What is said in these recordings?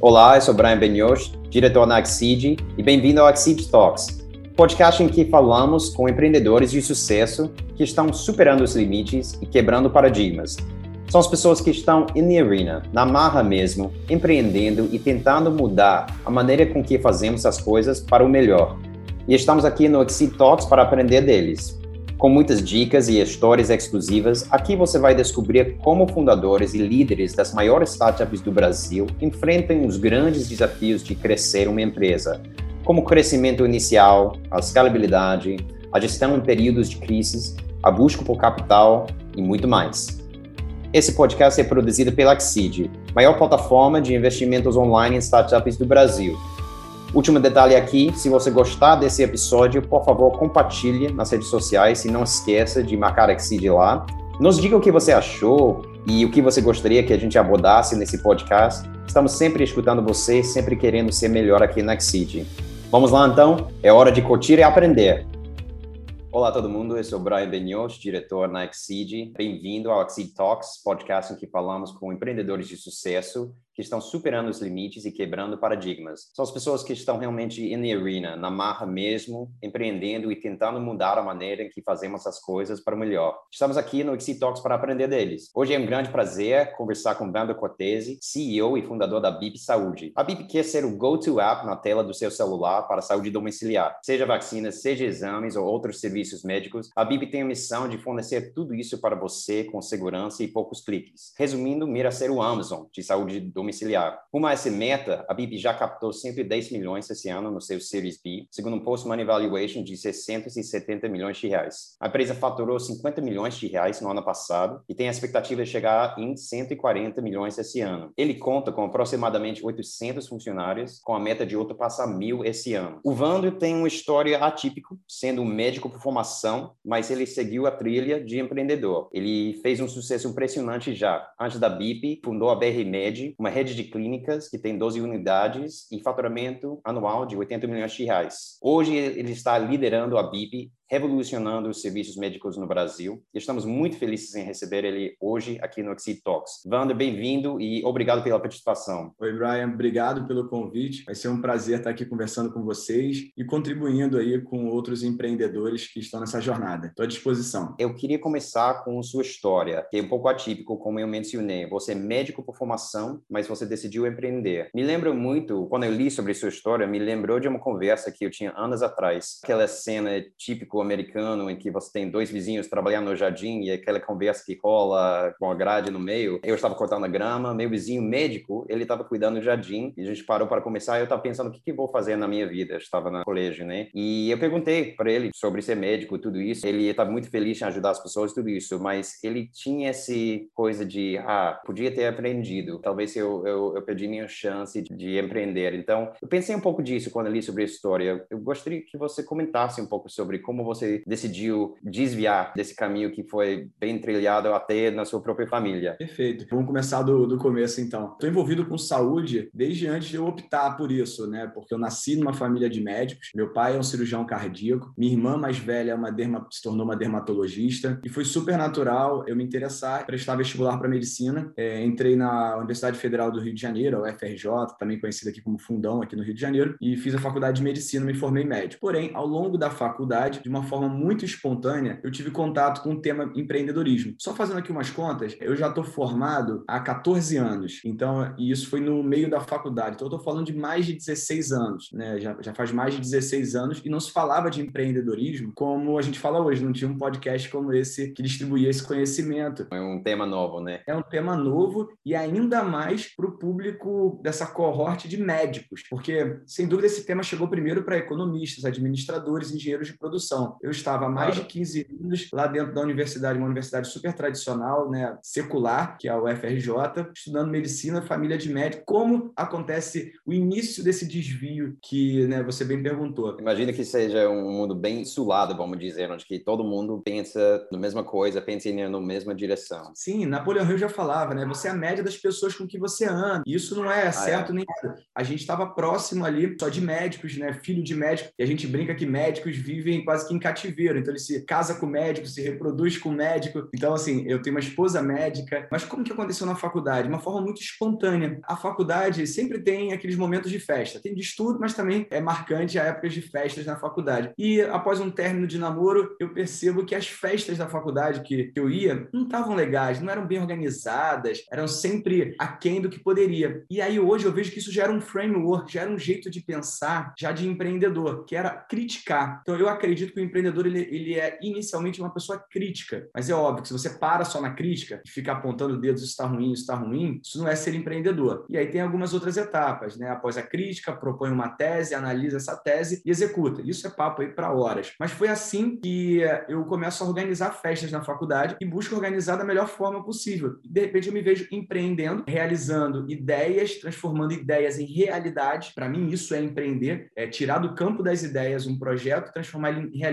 Olá, eu sou Brian Benioch, diretor na Axid, e bem-vindo ao Axid Talks, podcast em que falamos com empreendedores de sucesso que estão superando os limites e quebrando paradigmas. São as pessoas que estão in the arena, na marra mesmo, empreendendo e tentando mudar a maneira com que fazemos as coisas para o melhor. E estamos aqui no Exceed Talks para aprender deles. Com muitas dicas e histórias exclusivas, aqui você vai descobrir como fundadores e líderes das maiores startups do Brasil enfrentam os grandes desafios de crescer uma empresa, como o crescimento inicial, a escalabilidade, a gestão em períodos de crise, a busca por capital e muito mais. Esse podcast é produzido pela Axid, maior plataforma de investimentos online em startups do Brasil Último detalhe aqui, se você gostar desse episódio, por favor, compartilhe nas redes sociais e não esqueça de marcar Exceed lá. Nos diga o que você achou e o que você gostaria que a gente abordasse nesse podcast. Estamos sempre escutando você, sempre querendo ser melhor aqui na Exceed. Vamos lá então? É hora de curtir e aprender. Olá todo mundo, eu sou Brian Benioch, diretor na Exceed. Bem-vindo ao Exceed Talks, podcast em que falamos com empreendedores de sucesso que estão superando os limites e quebrando paradigmas. São as pessoas que estão realmente in the arena, na marra mesmo, empreendendo e tentando mudar a maneira em que fazemos as coisas para o melhor. Estamos aqui no Exit Talks para aprender deles. Hoje é um grande prazer conversar com Bando Cortese, CEO e fundador da BIP Saúde. A BIP quer ser o go-to app na tela do seu celular para saúde domiciliar. Seja vacinas, seja exames ou outros serviços médicos, a BIP tem a missão de fornecer tudo isso para você com segurança e poucos cliques. Resumindo, mira ser o Amazon de saúde domiciliar domiciliar. Essa meta, a BIP já captou 110 milhões esse ano no seu Series B, segundo um post-money valuation de 670 milhões de reais. A empresa faturou 50 milhões de reais no ano passado e tem a expectativa de chegar em 140 milhões esse ano. Ele conta com aproximadamente 800 funcionários, com a meta de ultrapassar mil esse ano. O Vando tem uma história atípica, sendo um médico por formação, mas ele seguiu a trilha de empreendedor. Ele fez um sucesso impressionante já. Antes da BIP, fundou a BR Med, uma rede de clínicas que tem 12 unidades e faturamento anual de 80 milhões de reais. Hoje ele está liderando a BIP revolucionando os serviços médicos no Brasil. E estamos muito felizes em receber ele hoje aqui no Exit Talks. Wander, bem-vindo e obrigado pela participação. Oi, Brian, obrigado pelo convite. Vai ser um prazer estar aqui conversando com vocês e contribuindo aí com outros empreendedores que estão nessa jornada. Estou à disposição. Eu queria começar com sua história, que é um pouco atípico, como eu mencionei. Você é médico por formação, mas você decidiu empreender. Me lembra muito, quando eu li sobre sua história, me lembrou de uma conversa que eu tinha anos atrás. Aquela cena típica americano em que você tem dois vizinhos trabalhando no jardim e aquela conversa que rola com a grade no meio. Eu estava cortando a grama, meu vizinho médico, ele estava cuidando do jardim e a gente parou para começar. Eu estava pensando o que, que vou fazer na minha vida. Eu estava no colégio, né? E eu perguntei para ele sobre ser médico, tudo isso. Ele estava muito feliz em ajudar as pessoas, tudo isso, mas ele tinha esse coisa de, ah, podia ter aprendido. Talvez eu, eu, eu perdi minha chance de, de empreender. Então, eu pensei um pouco disso quando li sobre a história. Eu gostaria que você comentasse um pouco sobre como você decidiu desviar desse caminho que foi bem trilhado até na sua própria família? Perfeito. Vamos começar do, do começo, então. Estou envolvido com saúde desde antes de eu optar por isso, né? Porque eu nasci numa família de médicos. Meu pai é um cirurgião cardíaco. Minha irmã mais velha é uma derma, se tornou uma dermatologista. E foi super natural eu me interessar, prestar vestibular para medicina. É, entrei na Universidade Federal do Rio de Janeiro, a UFRJ, também conhecida aqui como Fundão, aqui no Rio de Janeiro. E fiz a faculdade de medicina, me formei médico. Porém, ao longo da faculdade, de uma forma muito espontânea, eu tive contato com o tema empreendedorismo. Só fazendo aqui umas contas, eu já estou formado há 14 anos. Então, e isso foi no meio da faculdade. Então, eu estou falando de mais de 16 anos, né? Já, já faz mais de 16 anos e não se falava de empreendedorismo como a gente fala hoje. Não tinha um podcast como esse que distribuía esse conhecimento. É um tema novo, né? É um tema novo e ainda mais para o público dessa cohorte de médicos, porque sem dúvida esse tema chegou primeiro para economistas, administradores, engenheiros de produção. Eu estava há mais de 15 anos lá dentro da universidade, uma universidade super tradicional, né, secular, que é a UFRJ, estudando medicina, família de médico. Como acontece o início desse desvio que né, você bem perguntou? Imagina que seja um mundo bem insulado, vamos dizer, onde que todo mundo pensa na mesma coisa, pensa na mesma direção. Sim, Napoleão Hill já falava, né? Você é a média das pessoas com que você anda. Isso não é ah, certo é. nem nada. A gente estava próximo ali só de médicos, né? Filho de médico. E a gente brinca que médicos vivem quase que em cativeiro. Então ele se casa com o médico, se reproduz com o médico. Então, assim, eu tenho uma esposa médica. Mas como que aconteceu na faculdade? De uma forma muito espontânea. A faculdade sempre tem aqueles momentos de festa. Tem de estudo, mas também é marcante a época de festas na faculdade. E após um término de namoro, eu percebo que as festas da faculdade que eu ia não estavam legais, não eram bem organizadas, eram sempre aquém do que poderia. E aí hoje eu vejo que isso já era um framework, já era um jeito de pensar, já de empreendedor, que era criticar. Então eu acredito que o empreendedor ele, ele é inicialmente uma pessoa crítica, mas é óbvio que se você para só na crítica e fica apontando dedos, isso está ruim, isso está ruim, isso não é ser empreendedor. E aí tem algumas outras etapas, né? Após a crítica, propõe uma tese, analisa essa tese e executa. Isso é papo aí para horas. Mas foi assim que eu começo a organizar festas na faculdade e busco organizar da melhor forma possível. De repente eu me vejo empreendendo, realizando ideias, transformando ideias em realidade. Para mim isso é empreender, é tirar do campo das ideias um projeto, transformar ele em realidade,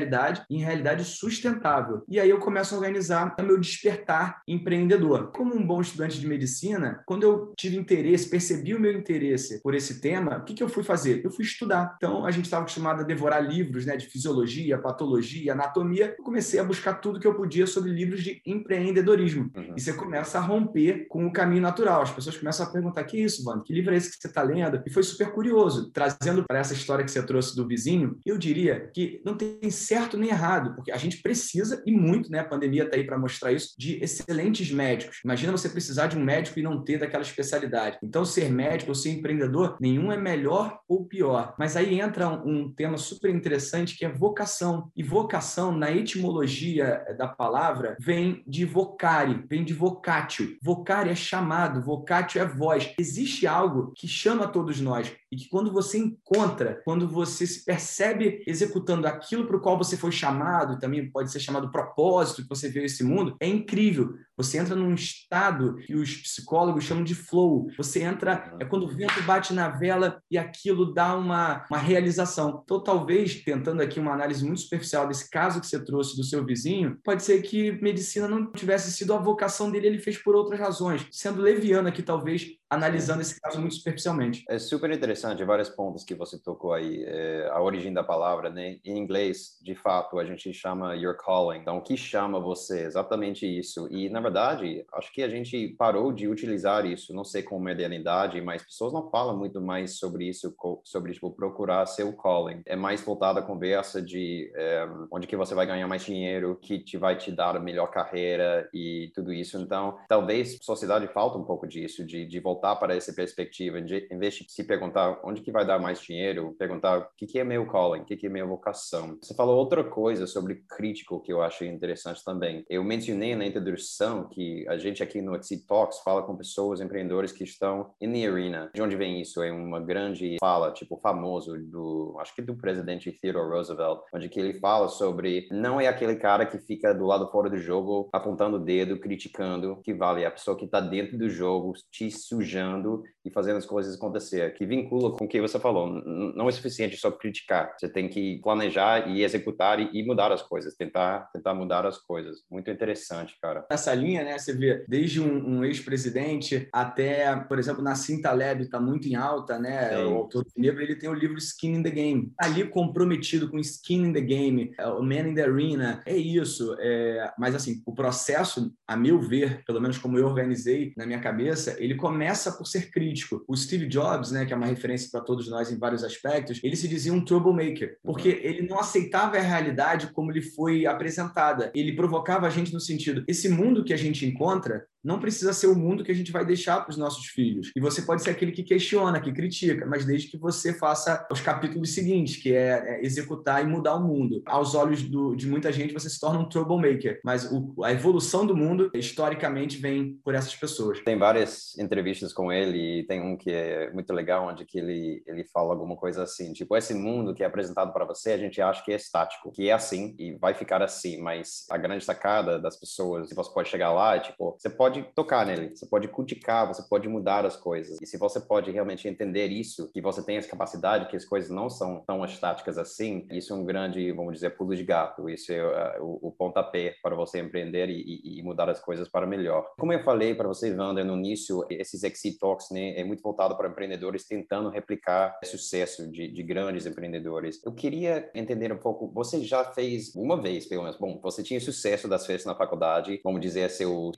em realidade sustentável. E aí eu começo a organizar o meu despertar empreendedor. Como um bom estudante de medicina, quando eu tive interesse, percebi o meu interesse por esse tema, o que, que eu fui fazer? Eu fui estudar. Então a gente estava acostumado a devorar livros, né, de fisiologia, patologia, anatomia. Eu comecei a buscar tudo que eu podia sobre livros de empreendedorismo. Uhum. E você começa a romper com o caminho natural. As pessoas começam a perguntar: que isso, mano? Que livro é esse que você está lendo? E foi super curioso. Trazendo para essa história que você trouxe do vizinho, eu diria que não tem certo nem errado, porque a gente precisa, e muito, né? A pandemia está aí para mostrar isso, de excelentes médicos. Imagina você precisar de um médico e não ter daquela especialidade. Então, ser médico ou ser empreendedor, nenhum é melhor ou pior. Mas aí entra um, um tema super interessante que é vocação. E vocação, na etimologia da palavra, vem de vocare, vem de vocatio. Vocare é chamado, vocatio é voz. Existe algo que chama todos nós e que quando você encontra, quando você se percebe executando aquilo para o qual você foi chamado, também pode ser chamado propósito que você veio esse mundo, é incrível. Você entra num estado que os psicólogos chamam de flow. Você entra, é quando o vento bate na vela e aquilo dá uma, uma realização. Então, talvez, tentando aqui uma análise muito superficial desse caso que você trouxe do seu vizinho, pode ser que medicina não tivesse sido a vocação dele, ele fez por outras razões. Sendo leviano aqui, talvez, analisando esse caso muito superficialmente. É super interessante, vários pontos que você tocou aí. É, a origem da palavra, né? Em inglês, de fato, a gente chama your calling. Então, o que chama você? Exatamente isso. E, na verdade, acho que a gente parou de utilizar isso, não sei com modernidade, mas pessoas não falam muito mais sobre isso, sobre, tipo, procurar seu calling. É mais voltada a conversa de é, onde que você vai ganhar mais dinheiro, que te vai te dar a melhor carreira e tudo isso. Então, talvez a sociedade falta um pouco disso, de, de voltar para essa perspectiva, de, em vez de se perguntar onde que vai dar mais dinheiro, perguntar o que, que é meu calling, o que, que é minha vocação. Você falou outra coisa sobre crítico que eu achei interessante também. Eu mencionei na introdução que a gente aqui no Exit Talks fala com pessoas, empreendedores que estão in the arena. De onde vem isso? É uma grande fala, tipo, famoso do, acho que do presidente Theodore Roosevelt, onde que ele fala sobre não é aquele cara que fica do lado fora do jogo apontando o dedo, criticando, que vale é a pessoa que está dentro do jogo, te planejando e fazendo as coisas acontecer, que vincula com o que você falou. Não é suficiente só criticar, você tem que planejar e executar e, mudar as coisas, tentar tentar mudar as coisas. Muito interessante, cara. Nessa linha, né, você vê desde um, um ex-presidente até, por exemplo, Nassim Taleb está muito em alta, né? Sim. O autor negro, ele tem o livro Skin in the Game. Tá ali comprometido com Skin in the Game, é, o Man in the Arena, é isso. É... Mas assim, o processo, a meu ver, pelo menos como eu organizei na minha cabeça, ele começa por ser crítico. O Steve Jobs, né, que é uma referência para todos nós em vários aspectos, ele se dizia um troublemaker, porque uhum. ele não aceitava a realidade como lhe foi apresentada. Ele provocava a gente no sentido: esse mundo que a gente encontra não precisa ser o mundo que a gente vai deixar para os nossos filhos. E você pode ser aquele que questiona, que critica, mas desde que você faça os capítulos seguintes, que é, é executar e mudar o mundo. Aos olhos do, de muita gente, você se torna um troublemaker, mas o, a evolução do mundo, historicamente, vem por essas pessoas. Tem várias entrevistas com ele e tem um que é muito legal, onde que ele, ele fala alguma coisa assim, tipo, esse mundo que é apresentado para você, a gente acha que é estático, que é assim e vai ficar assim, mas a grande sacada das pessoas, se você pode chegar lá, é, tipo, você pode tocar nele, você pode criticar, você pode mudar as coisas. E se você pode realmente entender isso, que você tem essa capacidade, que as coisas não são tão estáticas assim, isso é um grande, vamos dizer, pulo de gato. Isso é uh, o, o, pontapé para você empreender e, e, mudar as coisas para melhor. Como eu falei para você, Wander, no início, esses Exit Talks né, é muito voltado para empreendedores tentando replicar sucesso de, de grandes empreendedores. Eu queria entender um pouco, você já fez uma vez, pelo menos, bom, você tinha sucesso das festas na faculdade, vamos dizer, a sua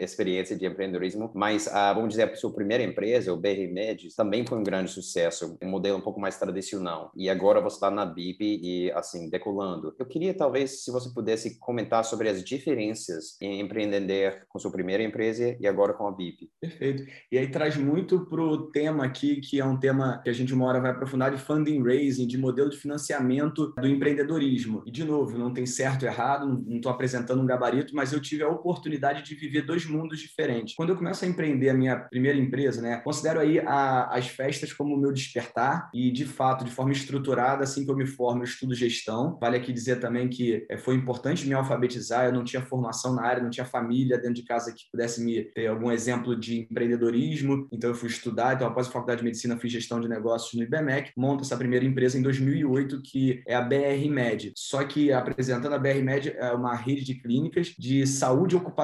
experiência de empreendedorismo, mas, a, vamos dizer, a sua primeira empresa, o BR Med, também foi um grande sucesso, um modelo um pouco mais tradicional. E agora você está na BIP e, assim, decolando. Eu queria, talvez, se você pudesse comentar sobre as diferenças em empreender com sua primeira empresa e agora com a BIP. Perfeito. E aí traz muito para o tema aqui, que é um tema que a gente uma hora vai aprofundar, de funding raising, de modelo de financiamento do empreendedorismo. E, de novo, não tem certo e errado, não estou apresentando um gabarito, mas eu tive a oportunidade de viver dois mundos diferentes. Quando eu começo a empreender a minha primeira empresa, né, considero aí a, as festas como o meu despertar e, de fato, de forma estruturada, assim que eu me formo, eu estudo gestão. Vale aqui dizer também que é, foi importante me alfabetizar, eu não tinha formação na área, não tinha família dentro de casa que pudesse me ter algum exemplo de empreendedorismo, então eu fui estudar, então após a faculdade de medicina fiz gestão de negócios no IBMEC, monto essa primeira empresa em 2008, que é a BR Med. Só que apresentando a BR Med é uma rede de clínicas de saúde ocupacional.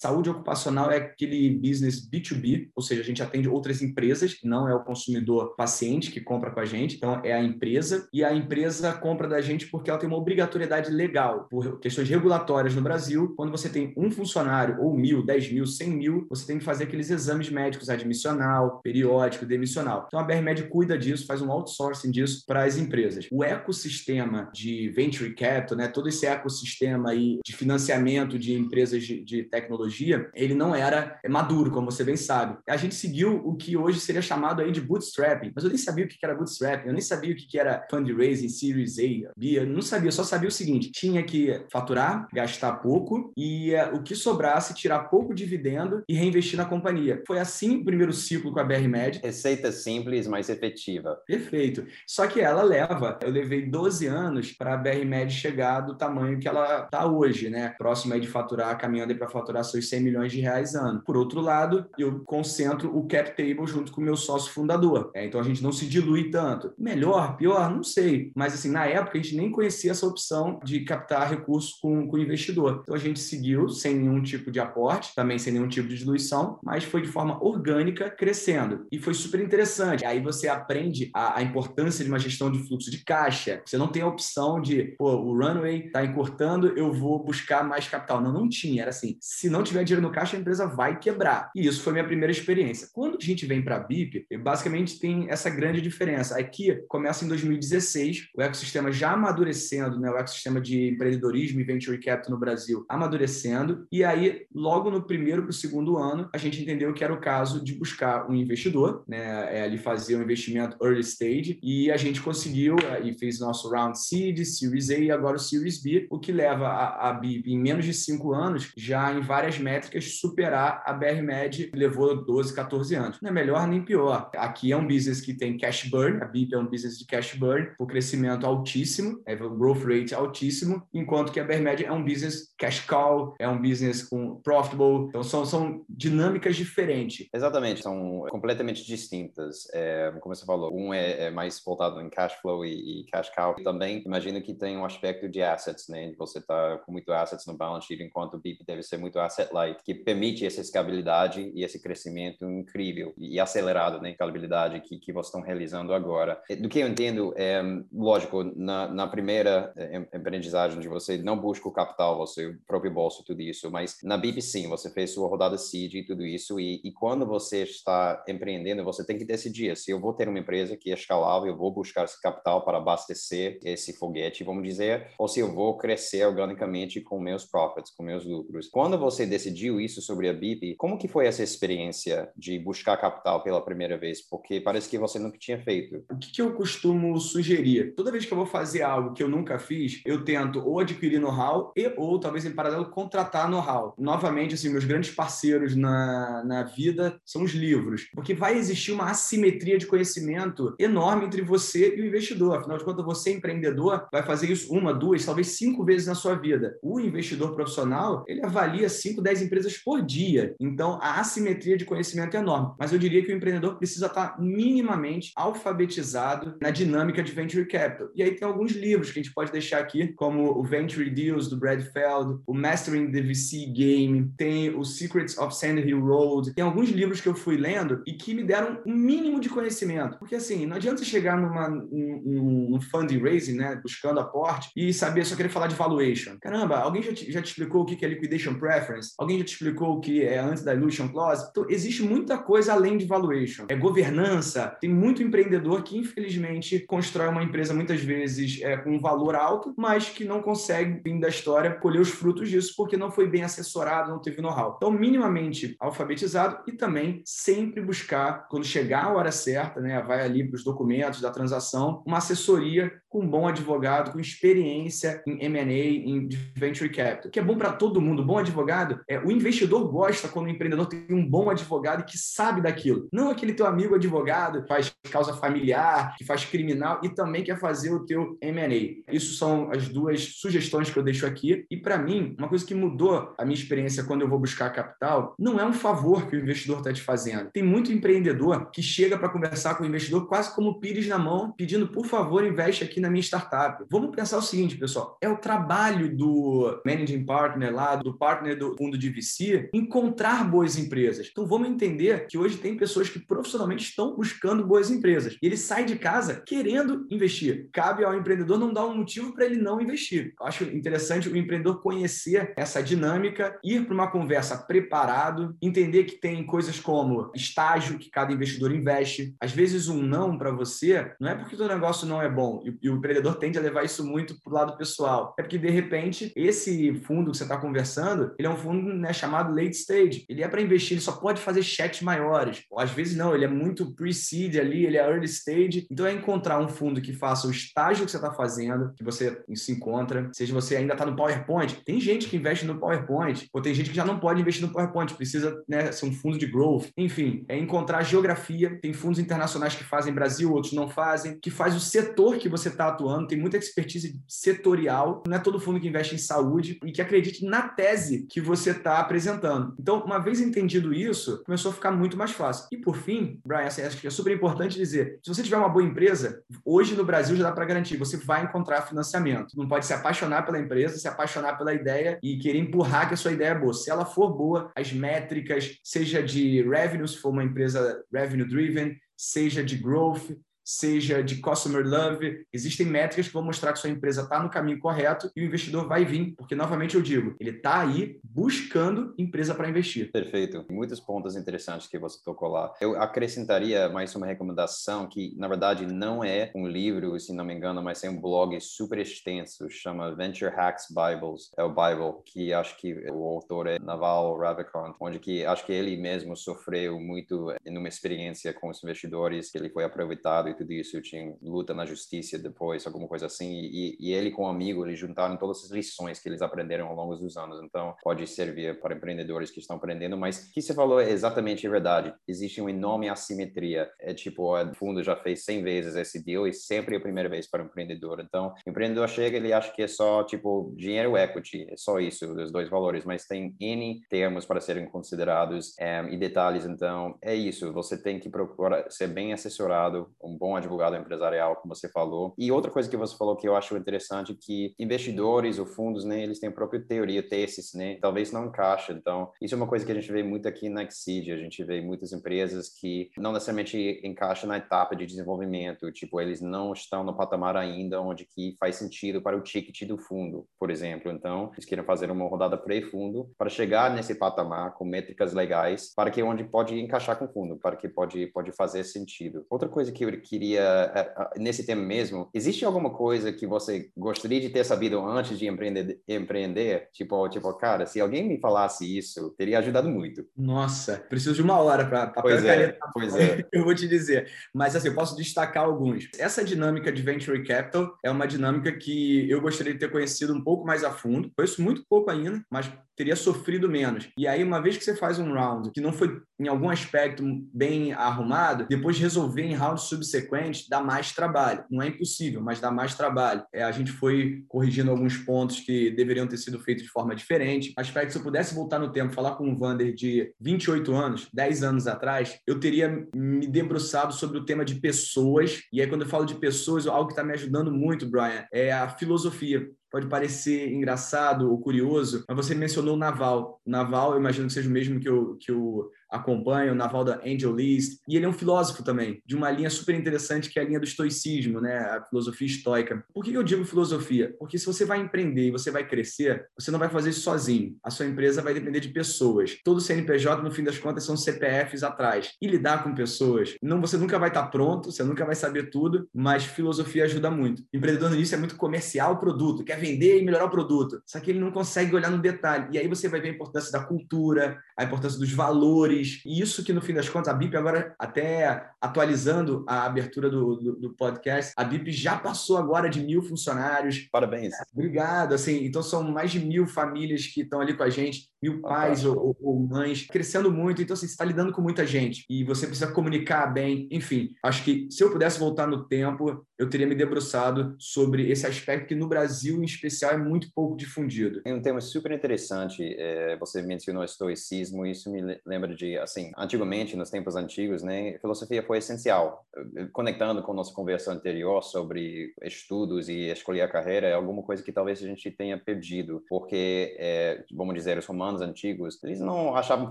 Saúde ocupacional é aquele business B2B, ou seja, a gente atende outras empresas, não é o consumidor paciente que compra com a gente, então é a empresa, e a empresa compra da gente porque ela tem uma obrigatoriedade legal, por questões regulatórias no Brasil, quando você tem um funcionário, ou mil, dez mil, cem mil, você tem que fazer aqueles exames médicos admissional, periódico, demissional. Então a BR Med cuida disso, faz um outsourcing disso para as empresas. O ecossistema de venture capital, né, todo esse ecossistema aí de financiamento de empresas de, de tecnologia, ele não era maduro, como você bem sabe. A gente seguiu o que hoje seria chamado aí de bootstrapping, mas eu nem sabia o que era bootstrapping, eu nem sabia o que era fundraising, Series A, B, eu não sabia, eu só sabia o seguinte, tinha que faturar, gastar pouco e uh, o que sobrasse, tirar pouco dividendo e reinvestir na companhia. Foi assim o primeiro ciclo com a BR Med. Receita simples, mas efetiva. Perfeito. Só que ela leva, eu levei 12 anos para a BR Med chegar do tamanho que ela está hoje, né? Próximo aí de faturar, caminhando para faturar seus 100 milhões de reais ano. Por outro lado, eu concentro o cap table junto com o meu sócio fundador. É, então a gente não se dilui tanto. Melhor, pior, não sei. Mas assim, na época a gente nem conhecia essa opção de captar recursos com, com o investidor. Então a gente seguiu sem nenhum tipo de aporte, também sem nenhum tipo de diluição, mas foi de forma orgânica crescendo. E foi super interessante. Aí você aprende a, a importância de uma gestão de fluxo de caixa. Você não tem a opção de, pô, o runway está encurtando, eu vou buscar mais capital. Não, não tinha. Era assim, se não tiver dinheiro no caixa, a empresa vai quebrar. E isso foi minha primeira experiência. Quando a gente vem para a BIP, basicamente tem essa grande diferença. Aqui começa em 2016, o ecossistema já amadurecendo, né, o ecossistema de empreendedorismo e venture capital no Brasil amadurecendo. E aí, logo no primeiro para o segundo ano, a gente entendeu que era o caso de buscar um investidor, né, é, ali fazer um investimento early stage, e a gente conseguiu é, e fez nosso round seed, Series A e agora o Series B, o que leva a, a BIP em menos de cinco anos, já em várias métricas, superar a BR Med, que levou 12, 14 anos. Não é melhor nem pior. Aqui é um business que tem cash burn, a BIP é um business de cash burn, o crescimento altíssimo, é um growth rate altíssimo, enquanto que a BR Med é um business cash call, é um business com profitable, então são, são dinâmicas diferentes. Exatamente, são completamente distintas. É, como você falou, um é, é, mais voltado em cash flow e, e cash cow. Também imagino que tem um aspecto de assets, né? Você está com muito assets no balance sheet, enquanto o BIP deve ser muito asset light, que permite essa escalabilidade e esse crescimento incrível e acelerado, né? Escalabilidade que, que vocês estão realizando agora. Do que eu entendo, é, lógico, na, na primeira é, aprendizagem de você não busca o capital, você o próprio bolso, tudo isso, mas na BIP sim, você fez sua rodada seed e tudo isso, e, e quando você está empreendendo, você tem que decidir se eu vou ter uma empresa que é escalável, eu vou buscar esse capital para abastecer esse foguete, vamos dizer, ou se eu vou crescer organicamente com meus profits, com meus lucros. Quando você decidiu isso sobre a BIP, como que foi essa experiência de buscar capital pela primeira vez? Porque parece que você nunca tinha feito. O que, que eu costumo sugerir? Toda vez que eu vou fazer algo que eu nunca fiz, eu tento ou adquirir know-how e ou talvez em paralelo contratar know-how. Novamente, assim, meus grandes parceiros na, na vida são os livros, porque vai existir uma assimetria de conhecimento enorme entre você e o investidor. Afinal de contas, você empreendedor vai fazer isso uma, duas, talvez cinco vezes na sua vida. O investidor profissional, ele avalia cinco, dez empresas empresas por dia. Então, a assimetria de conhecimento é enorme. Mas eu diria que o empreendedor precisa estar minimamente alfabetizado na dinâmica de venture capital. E aí tem alguns livros que a gente pode deixar aqui, como o Venture Deals do Brad Feld, o Mastering the VC Game, tem o Secrets of Sand Hill Road. Tem alguns livros que eu fui lendo e que me deram um mínimo de conhecimento. Porque assim, não adianta chegar numa, num, num fundraising, né, buscando aporte e saber só querer falar de valuation. Caramba, alguém já te, já te explicou o que é preference? Alguém já te explicou o que é antes da dilution clause? Então, existe muita coisa além de valuation. É governança. Tem muito empreendedor que, infelizmente, constrói uma empresa muitas vezes é, com um valor alto, mas que não consegue, fim da história, colher os frutos disso porque não foi bem assessorado, não teve know-how. Então, minimamente alfabetizado e também sempre buscar, quando chegar a hora certa, né, vai ali para os documentos da transação, uma assessoria com um bom advogado, com experiência em M&A, em venture capital, que é bom para todo mundo. Bom advogado, é, o investidor gosta quando o empreendedor tem um bom advogado que sabe daquilo. Não aquele teu amigo advogado que faz causa familiar, que faz criminal e também quer fazer o teu M&A. Isso são as duas sugestões que eu deixo aqui. E para mim, uma coisa que mudou a minha experiência quando eu vou buscar capital, não é um favor que o investidor está te fazendo. Tem muito empreendedor que chega para conversar com o investidor quase como pires na mão, pedindo, por favor, investe aqui na minha startup. Vamos pensar o seguinte, pessoal, é o trabalho do managing partner lá, do partner do fundo de VC, encontrar boas empresas. Então vamos entender que hoje tem pessoas que profissionalmente estão buscando boas empresas. E ele sai de casa querendo investir. Cabe ao empreendedor não dar um motivo para ele não investir. Eu acho interessante o empreendedor conhecer essa dinâmica, ir para uma conversa preparado, entender que tem coisas como estágio que cada investidor investe. Às vezes um não para você não é porque o negócio não é bom. E, o empreendedor tende a levar isso muito para o lado pessoal. É porque de repente esse fundo que você está conversando, ele é um fundo né, chamado late stage. Ele é para investir, ele só pode fazer cheques maiores. Ou às vezes não, ele é muito pre-seed ali, ele é early stage. Então é encontrar um fundo que faça o estágio que você está fazendo, que você se encontra. Seja você ainda está no PowerPoint, tem gente que investe no PowerPoint, ou tem gente que já não pode investir no PowerPoint, precisa né, ser um fundo de growth. Enfim, é encontrar geografia. Tem fundos internacionais que fazem Brasil, outros não fazem, que faz o setor que você está atuando, tem muita expertise setorial. Não é todo fundo que investe em saúde e que acredite na tese que você está apresentando. Então, uma vez entendido isso, começou a ficar muito mais fácil. E por fim, Brian, assim, acho que é super importante dizer: se você tiver uma boa empresa, hoje no Brasil já dá para garantir, você vai encontrar financiamento. Não pode se apaixonar pela empresa, se apaixonar pela ideia e querer empurrar que a sua ideia é boa. Se ela for boa, as métricas, seja de revenue, se for uma empresa revenue driven, seja de growth, seja de customer love. Existem métricas que vão mostrar que sua empresa está no caminho correto e o investidor vai vir, porque, novamente, eu digo, ele está aí buscando empresa para investir. Perfeito. Muitos pontos interessantes que você tocou lá. Eu acrescentaria mais uma recomendação que, na verdade, não é um livro, se não me engano, mas é um blog super extenso, chama Venture Hacks Bibles, é o Bible, que acho que o autor é Naval Ravikant, onde que acho que ele mesmo sofreu muito em uma experiência com os investidores, que ele foi aproveitado isso, eu tinha luta na justiça depois, alguma coisa assim, e, e ele com um amigo, eles juntaram todas as lições que eles aprenderam ao longo dos anos, então pode servir para empreendedores que estão aprendendo, mas o que você falou é exatamente verdade, existe uma enorme assimetria, é tipo, o fundo já fez 100 vezes esse deal e sempre é a primeira vez para o empreendedor, então o empreendedor chega, ele acha que é só, tipo, dinheiro equity, é só isso, os dois valores, mas tem N termos para serem considerados um, e detalhes, então é isso, você tem que procurar ser bem assessorado, um bom bom advogado empresarial, como você falou. E outra coisa que você falou que eu acho interessante que investidores ou fundos, né, eles têm a própria teoria, tesis, né, talvez não encaixe. Então, isso é uma coisa que a gente vê muito aqui na Exceed. A gente vê muitas empresas que não necessariamente encaixam na etapa de desenvolvimento, tipo, eles não estão no patamar ainda onde que faz sentido para o ticket do fundo, por exemplo. Então, eles querem fazer uma rodada pré-fundo para chegar nesse patamar com métricas legais, para que onde pode encaixar com o fundo, para que pode pode fazer sentido. Outra coisa que eu queria, é, nesse tema mesmo, existe alguma coisa que você gostaria de ter sabido antes de empreender? empreender? Tipo, tipo, cara, se alguém me falasse isso, teria ajudado muito. Nossa, preciso de uma hora para pois é, pois é. Eu vou te dizer. Mas assim, eu posso destacar alguns. Essa dinâmica de venture capital é uma dinâmica que eu gostaria de ter conhecido um pouco mais a fundo. Conheço muito pouco ainda, mas teria sofrido menos. E aí, uma vez que você faz um round que não foi em algum aspecto bem arrumado, depois resolver em rounds subsequentes subsequentes dá mais trabalho. Não é impossível, mas dá mais trabalho. É, a gente foi corrigindo alguns pontos que deveriam ter sido feitos de forma diferente. Que se eu pudesse voltar no tempo, falar com o Vander de 28 anos, 10 anos atrás, eu teria me debruçado sobre o tema de pessoas. E aí, quando eu falo de pessoas, algo que está me ajudando muito, Brian, é a filosofia pode parecer engraçado ou curioso, mas você mencionou o Naval. O Naval, eu imagino que seja o mesmo que o, que o acompanha, o Naval da Angel List, e ele é um filósofo também, de uma linha super interessante que é a linha do estoicismo, né, a filosofia estoica. Por que eu digo filosofia? Porque se você vai empreender e você vai crescer, você não vai fazer isso sozinho. A sua empresa vai depender de pessoas. Todo CNPJ, no fim das contas, são CPFs atrás. E lidar com pessoas, não você nunca vai estar pronto, você nunca vai saber tudo, mas filosofia ajuda muito. O empreendedor no início é muito comercial o produto, quer vender e melhorar o produto, só que ele não consegue olhar no detalhe. E aí você vai ver a importância da cultura, a importância dos valores, e isso que, no fim das contas, a BIP agora, até atualizando a abertura do, do, do, podcast, a BIP já passou agora de mil funcionários. Parabéns. Obrigado. Assim, então, são mais de mil famílias que estão ali com a gente, mil pais ou, ou, mães, crescendo muito. Então, assim, você está lidando com muita gente e você precisa comunicar bem. Enfim, acho que se eu pudesse voltar no tempo, eu teria me debruçado sobre esse aspecto que no Brasil, em especial, é muito pouco difundido. Tem um tema super interessante. É, você mencionou estoicismo, isso me lembra de assim, antigamente, nos tempos antigos, né, filosofia foi essencial. Conectando com nossa conversa anterior sobre estudos e escolher a carreira, é alguma coisa que talvez a gente tenha perdido, porque, é, vamos dizer, os romanos antigos, eles não achavam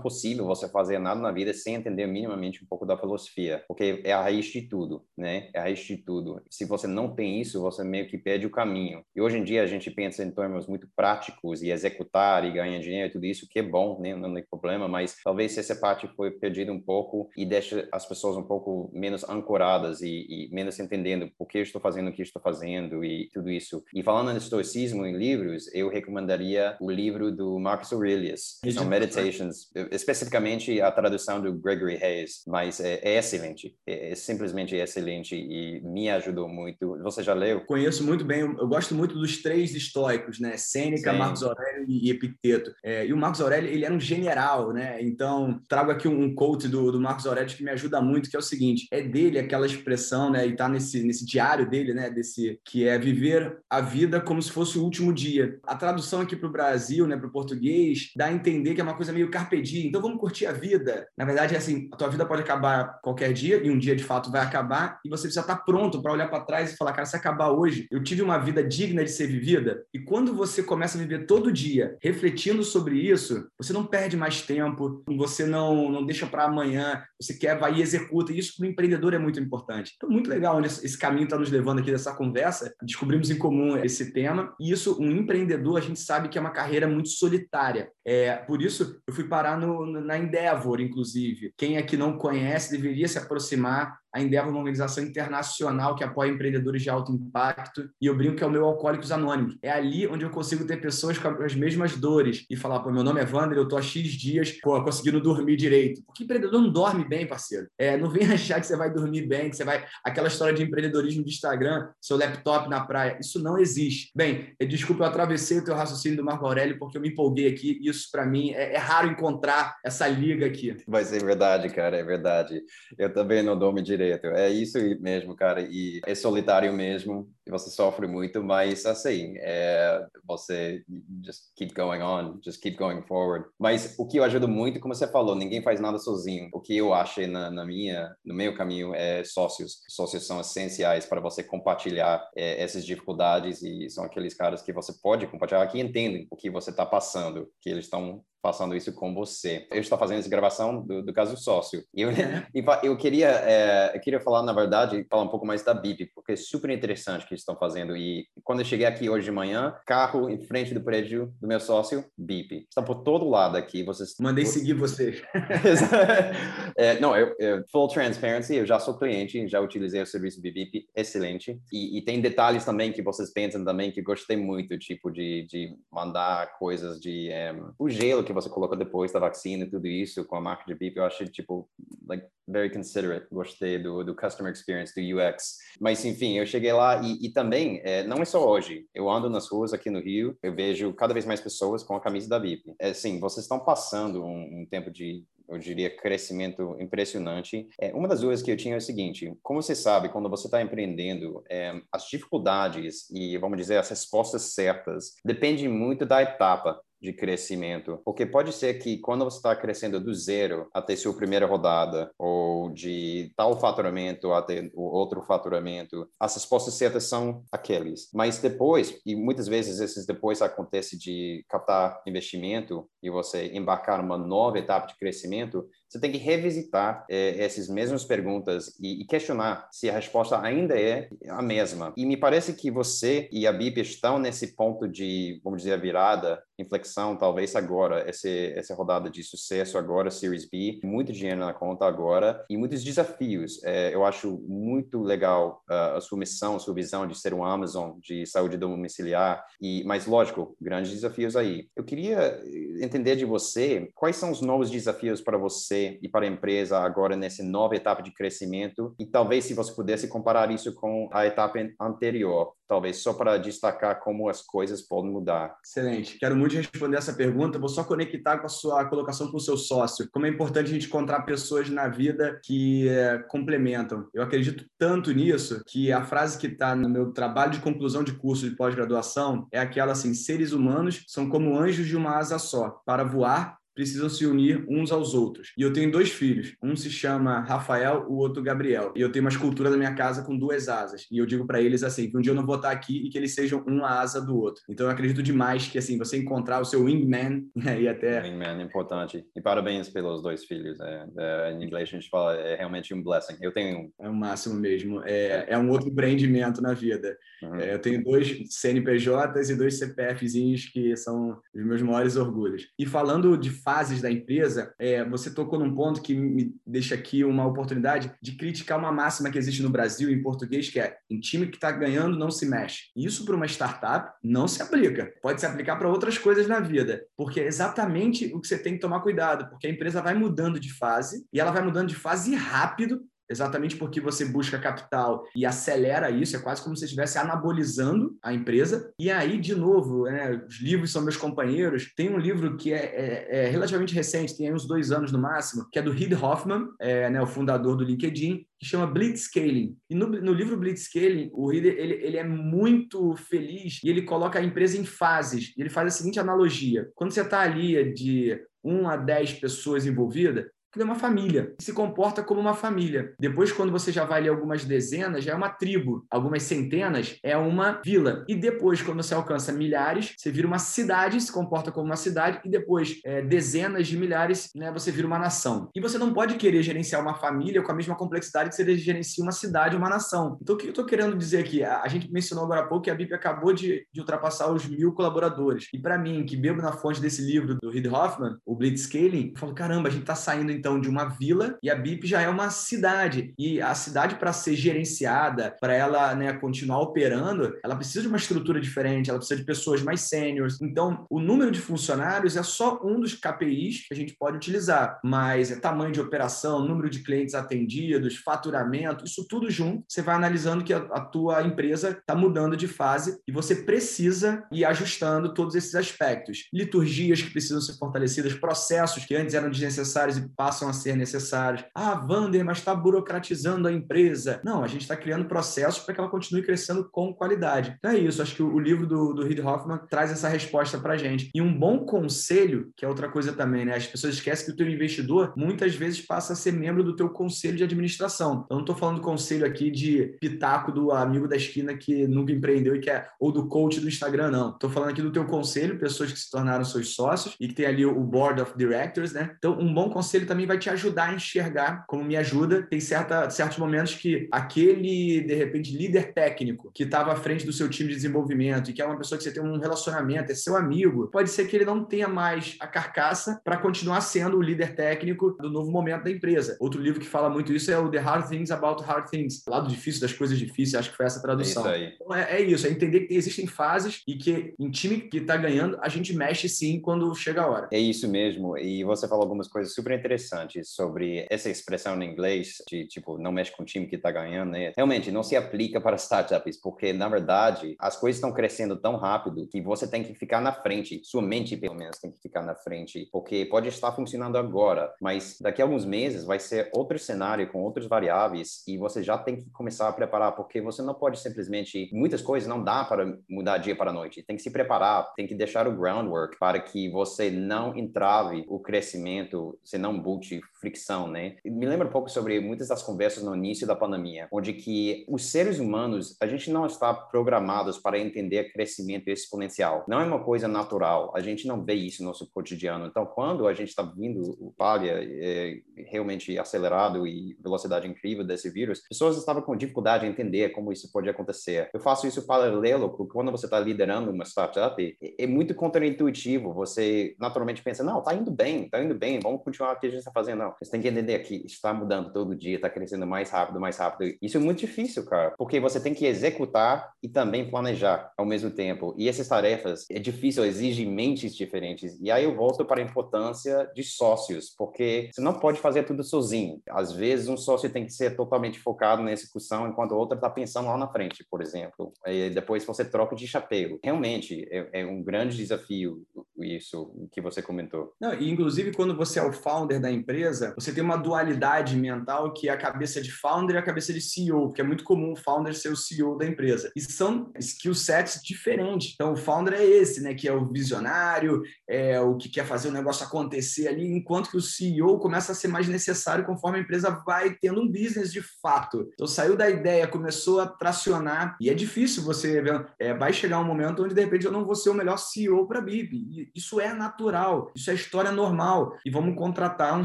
possível você fazer nada na vida sem entender minimamente um pouco da filosofia, porque é a raiz de tudo, né? É a raiz de tudo. Se você não tem isso, você meio que perde o caminho. E hoje em dia a gente pensa em termos muito práticos e executar e ganhar dinheiro tudo isso, que é bom, né? Não tem problema, mas talvez se essa parte foi perdida um pouco e deixa as pessoas um pouco menos ancoradas e, e menos entendendo por que eu estou fazendo o que estou fazendo e tudo isso. E falando em estoicismo em livros, eu recomendaria o livro do Marcus Aurelius, que são Meditations, especificamente a tradução do Gregory Hayes, mas é, é excelente, é, é, simplesmente excelente e me ajudou muito. Você já leu? Conheço muito bem, eu gosto muito dos três estoicos, né? Sêneca, Sim. Marcos Aurélio e Epicteto. É, e o Marcos Aurélio, ele era um general, né? Então, trago aqui um quote do, do Marcos Aurélio que me ajuda muito, que é o seguinte: é dele aquela expressão, né? E tá nesse, nesse diário dele, né? Desse que é viver a vida como se fosse o último dia. A tradução aqui para o Brasil, né? Para o português, dá a entender que é uma coisa meio carpe. Então vamos curtir a vida. Na verdade, é assim: a tua vida pode acabar qualquer dia e um dia de fato vai acabar e você precisa estar tá pronto para olhar para trás e falar, cara, se acabar hoje, eu tive uma vida digna de ser vivida. E quando você começa a viver todo dia refletindo sobre isso, você não perde mais tempo, você não, não deixa para amanhã, você quer, vai e executa. E isso para o empreendedor é muito importante. Então, muito legal onde esse caminho está nos levando aqui dessa conversa. Descobrimos em comum esse tema. E isso, um empreendedor, a gente sabe que é uma carreira muito solitária. É, por isso, eu fui parar no, na Endeavor, inclusive. Quem aqui não conhece deveria se aproximar a Endeavor é uma organização internacional que apoia empreendedores de alto impacto e eu brinco que é o meu Alcoólicos Anônimos. É ali onde eu consigo ter pessoas com as mesmas dores e falar, pô, meu nome é Wander, eu tô há X dias, pô, conseguindo dormir direito. Porque empreendedor não dorme bem, parceiro. É, não vem achar que você vai dormir bem, que você vai... Aquela história de empreendedorismo de Instagram, seu laptop na praia, isso não existe. Bem, eh, desculpa, eu atravessei o teu raciocínio do Marco Aurélio porque eu me empolguei aqui isso, para mim, é, é raro encontrar essa liga aqui. Vai ser verdade, cara, é verdade. Eu também não dormo direito preto. É isso mesmo, cara. E é solitário mesmo. E você sofre muito, mas assim, é, você just keep going on, just keep going forward. Mas o que eu ajudo muito, como você falou, ninguém faz nada sozinho. O que eu achei na, na minha, no meu caminho é sócios. Sócios são essenciais para você compartilhar é, essas dificuldades e são aqueles caras que você pode compartilhar, que entendem o que você está passando, que eles estão passando isso com você. Eu estou fazendo essa gravação do, do caso sócio. E eu, eu queria, é, eu queria falar, na verdade, falar um pouco mais da BIP, porque é super interessante o que estão fazendo. E quando eu cheguei aqui hoje de manhã, carro em frente do prédio do meu sócio, BIP. Está por todo lado aqui. Vocês mandei seguir você. é, não, eu, eu, full transparency. Eu já sou cliente, já utilizei o serviço BIP, excelente. E, e, tem detalhes também que vocês pensam também que gostei muito, tipo de, de mandar coisas de um, é, o gelo que você colocou depois da vacina e tudo isso com a marca de BIP, eu achei, tipo, like, very considerate. Gostei do, do customer experience, do UX. Mas, enfim, eu cheguei lá e, e também, é, não é só hoje. Eu ando nas ruas aqui no Rio, eu vejo cada vez mais pessoas com a camisa da BIP. É, assim, vocês estão passando um, um tempo de eu diria, crescimento impressionante. É, uma das dúvidas que eu tinha é o seguinte: como você sabe, quando você está empreendendo, é, as dificuldades e, vamos dizer, as respostas certas dependem muito da etapa de crescimento. Porque pode ser que quando você está crescendo do zero até sua primeira rodada, ou de tal faturamento até o outro faturamento, as respostas certas são aqueles. Mas depois, e muitas vezes esses depois acontece de captar investimento e você embarcar numa nova etapa de crescimento, você tem que revisitar é, essas mesmas perguntas e, e, questionar se a resposta ainda é a mesma. E me parece que você e a BIP estão nesse ponto de, vamos dizer, a virada, inflexão, talvez agora, essa, essa rodada de sucesso agora, Series B, muito dinheiro na conta agora e muitos desafios. É, eu acho muito legal uh, a sua missão, a sua visão de ser um Amazon de saúde domiciliar, e, mas lógico, grandes desafios aí. Eu queria entender de você quais são os novos desafios para você e para a empresa agora nessa nova etapa de crescimento? E talvez se você pudesse comparar isso com a etapa anterior, talvez só para destacar como as coisas podem mudar. Excelente. Quero muito responder essa pergunta. Vou só conectar com a sua colocação com o seu sócio. Como é importante a gente encontrar pessoas na vida que é, complementam. Eu acredito tanto nisso que a frase que está no meu trabalho de conclusão de curso de pós-graduação é aquela assim: seres humanos são como anjos de uma asa só. Para voar, precisam se unir uns aos outros. E eu tenho dois filhos. Um se chama Rafael, o outro Gabriel. E eu tenho uma escultura da minha casa com duas asas. E eu digo para eles assim, que um dia eu não vou estar aqui e que eles sejam uma asa do outro. Então eu acredito demais que assim, você encontrar o seu wingman né, e até wingman importante. E parabéns pelos dois filhos. É, é, em inglês a gente fala é realmente um blessing. Eu tenho um. É o máximo mesmo. É, é um outro empreendimento na vida. Uhum. É, eu tenho dois CNPJs e dois CPFzinhos que são os meus maiores orgulhos. E falando de fases da empresa, é, você tocou num ponto que me deixa aqui uma oportunidade de criticar uma máxima que existe no Brasil em português, que é em time que está ganhando não se mexe. Isso para uma startup não se aplica. Pode se aplicar para outras coisas na vida, porque é exatamente o que você tem que tomar cuidado, porque a empresa vai mudando de fase e ela vai mudando de fase rápido exatamente porque você busca capital e acelera isso, é quase como se estivesse anabolizando a empresa. E aí, de novo, né, os livros são meus companheiros. Tem um livro que é, é, é relativamente recente, tem uns dois anos no máximo, que é do Reid Hoffman, é, né, o fundador do LinkedIn, que chama Blitzscaling. E no, no livro Blitzscaling, o Reid ele, ele é muito feliz e ele coloca a empresa em fases. E ele faz a seguinte analogia: quando você está ali de 1 a 10 pessoas envolvidas, é uma família, se comporta como uma família. Depois, quando você já vai ler algumas dezenas, já é uma tribo. Algumas centenas é uma vila. E depois, quando você alcança milhares, você vira uma cidade, se comporta como uma cidade. E depois, é, dezenas de milhares, né, você vira uma nação. E você não pode querer gerenciar uma família com a mesma complexidade que você gerencia uma cidade, uma nação. Então, o que eu estou querendo dizer aqui? A, gente mencionou agora há pouco que a BIP acabou de, de ultrapassar os mil colaboradores. E para mim, que bebo na fonte desse livro do Reid Hoffman, o Blitzscaling, eu falo, caramba, a gente está saindo então então de uma vila e a BIP já é uma cidade. E a cidade, para ser gerenciada, para ela né, continuar operando, ela precisa de uma estrutura diferente, ela precisa de pessoas mais sêniores. Então, o número de funcionários é só um dos KPIs que a gente pode utilizar, mas é tamanho de operação, número de clientes atendidos, faturamento, isso tudo junto, você vai analisando que a, a tua empresa está mudando de fase e você precisa ir ajustando todos esses aspectos. Liturgias que precisam ser fortalecidas, processos que antes eram desnecessários e passam passam a ser necessários. Ah, Vander, mas está burocratizando a empresa. Não, a gente está criando processos para que ela continue crescendo com qualidade. Então é isso, acho que o livro do, do Reid Hoffman traz essa resposta para a gente. E um bom conselho, que é outra coisa também, né? As pessoas esquecem que o teu investidor muitas vezes passa a ser membro do teu conselho de administração. Eu não estou falando conselho aqui de pitaco do amigo da esquina que nunca empreendeu e quer, ou do coach do Instagram, não. Estou falando aqui do teu conselho, pessoas que se tornaram seus sócios e que tem ali o board of directors, né? Então, um bom conselho também vai vai te ajudar a enxergar, como me ajuda. Tem certa, certos momentos que aquele, de repente, líder técnico que estava à frente do seu time de desenvolvimento e que é uma pessoa que você tem um relacionamento, é seu amigo, pode ser que ele não tenha mais a carcaça para continuar sendo o líder técnico do novo momento da empresa. Outro livro que fala muito isso é o The Hard Things About Hard Things. Lado difícil das coisas difíceis, acho que foi essa tradução. É isso, então, é, é, isso, é entender que existem fases e que em time que está ganhando, a gente mexe sim quando chega a hora. É isso mesmo. E você falou algumas coisas super interessantes interessante sobre essa expressão em inglês de tipo não mexe com o time que está ganhando, né? Realmente não se aplica para startups porque na verdade as coisas estão crescendo tão rápido que você tem que ficar na frente, sua mente pelo menos tem que ficar na frente, porque pode estar funcionando agora, mas daqui a alguns meses vai ser outro cenário com outras variáveis e você já tem que começar a preparar porque você não pode simplesmente muitas coisas não dá para mudar dia para noite, tem que se preparar, tem que deixar o groundwork para que você não entrave o crescimento, você não boot fricção, né? Me lembra um pouco sobre muitas das conversas no início da pandemia, onde que os seres humanos, a gente não está programados para entender crescimento exponencial. Não é uma coisa natural. A gente não vê isso no nosso cotidiano. Então, quando a gente está vindo o palha é, realmente acelerado e velocidade incrível desse vírus, pessoas estavam com dificuldade em entender como isso pode acontecer. Eu faço isso paralelo porque quando você está liderando uma startup, é, é muito contraintuitivo. Você naturalmente pensa, não, tá indo bem, tá indo bem, vamos continuar o que a gente está fazendo. Não, você tem que entender que está mudando todo dia, está crescendo mais rápido, mais rápido. Isso é muito difícil, cara, porque você tem que executar e também planejar ao mesmo tempo. E essas tarefas é difícil, exige mentes diferentes. E aí eu volto para a importância de sócios, porque você não pode fazer tudo sozinho. Às vezes um sócio tem que ser totalmente focado na execução, enquanto o outro está pensando lá na frente, por exemplo. E depois você troca de chapéu. Realmente é, é um grande desafio isso que você comentou. Não, e inclusive quando você é o founder da empresa, você tem uma dualidade mental que é a cabeça de founder e a cabeça de CEO, porque é muito comum o founder ser o CEO da empresa. E são skill sets diferentes. Então o founder é esse, né, que é o visionário, é o que quer fazer o negócio acontecer ali, enquanto que o CEO começa a ser mais necessário conforme a empresa vai tendo um business de fato. Então saiu da ideia, começou a tracionar e é difícil você ver, é, vai chegar um momento onde de repente eu não vou ser o melhor CEO para a BIP. Isso é natural, isso é história normal. E vamos contratar um